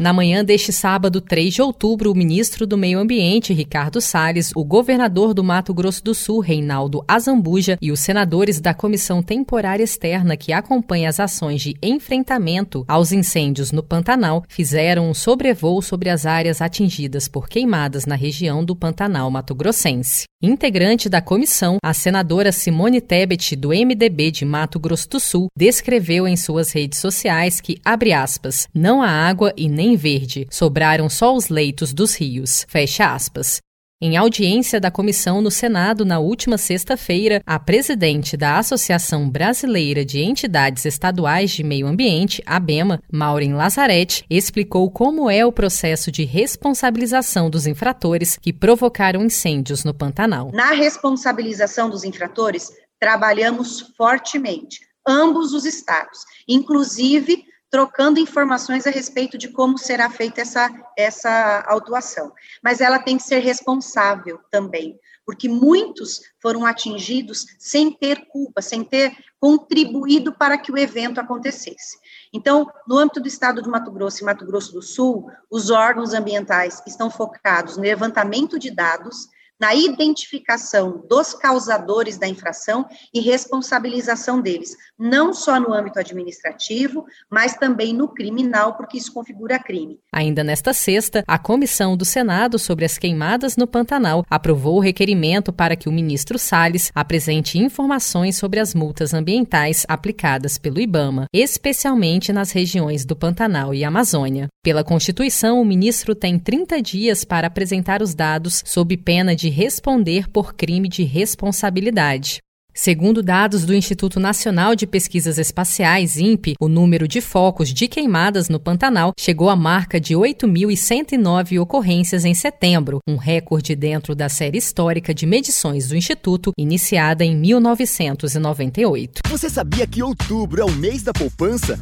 Na manhã deste sábado, 3 de outubro, o ministro do Meio Ambiente, Ricardo Salles, o governador do Mato Grosso do Sul, Reinaldo Azambuja, e os senadores da Comissão Temporária Externa que acompanha as ações de enfrentamento aos incêndios no Pantanal fizeram um sobrevoo sobre as áreas atingidas por queimadas na região do Pantanal Mato Grossense. Integrante da comissão, a senadora Simone Tebet, do MDB de Mato Grosso do Sul, descreveu em suas redes sociais que, abre aspas, não há água e nem verde, sobraram só os leitos dos rios. Fecha aspas. Em audiência da comissão no Senado na última sexta-feira, a presidente da Associação Brasileira de Entidades Estaduais de Meio Ambiente, ABEMA, Maureen Lazarete, explicou como é o processo de responsabilização dos infratores que provocaram incêndios no Pantanal. Na responsabilização dos infratores, trabalhamos fortemente, ambos os estados, inclusive trocando informações a respeito de como será feita essa, essa autuação. Mas ela tem que ser responsável também, porque muitos foram atingidos sem ter culpa, sem ter contribuído para que o evento acontecesse. Então, no âmbito do estado de Mato Grosso e Mato Grosso do Sul, os órgãos ambientais estão focados no levantamento de dados, na identificação dos causadores da infração e responsabilização deles, não só no âmbito administrativo, mas também no criminal, porque isso configura crime. Ainda nesta sexta, a comissão do Senado sobre as queimadas no Pantanal aprovou o requerimento para que o ministro Salles apresente informações sobre as multas ambientais aplicadas pelo IBAMA, especialmente nas regiões do Pantanal e Amazônia. Pela Constituição, o ministro tem 30 dias para apresentar os dados sob pena de responder por crime de responsabilidade. Segundo dados do Instituto Nacional de Pesquisas Espaciais, INPE, o número de focos de queimadas no Pantanal chegou à marca de 8.109 ocorrências em setembro, um recorde dentro da série histórica de medições do Instituto, iniciada em 1998. Você sabia que outubro é o mês da poupança?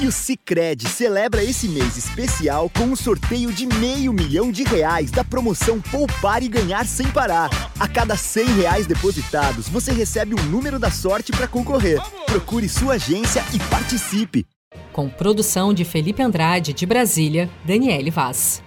E o Cicred celebra esse mês especial com um sorteio de meio milhão de reais da promoção Poupar e Ganhar Sem Parar. A cada 100 reais depositados, você recebe um número da sorte para concorrer. Procure sua agência e participe. Com produção de Felipe Andrade, de Brasília, Daniele Vaz.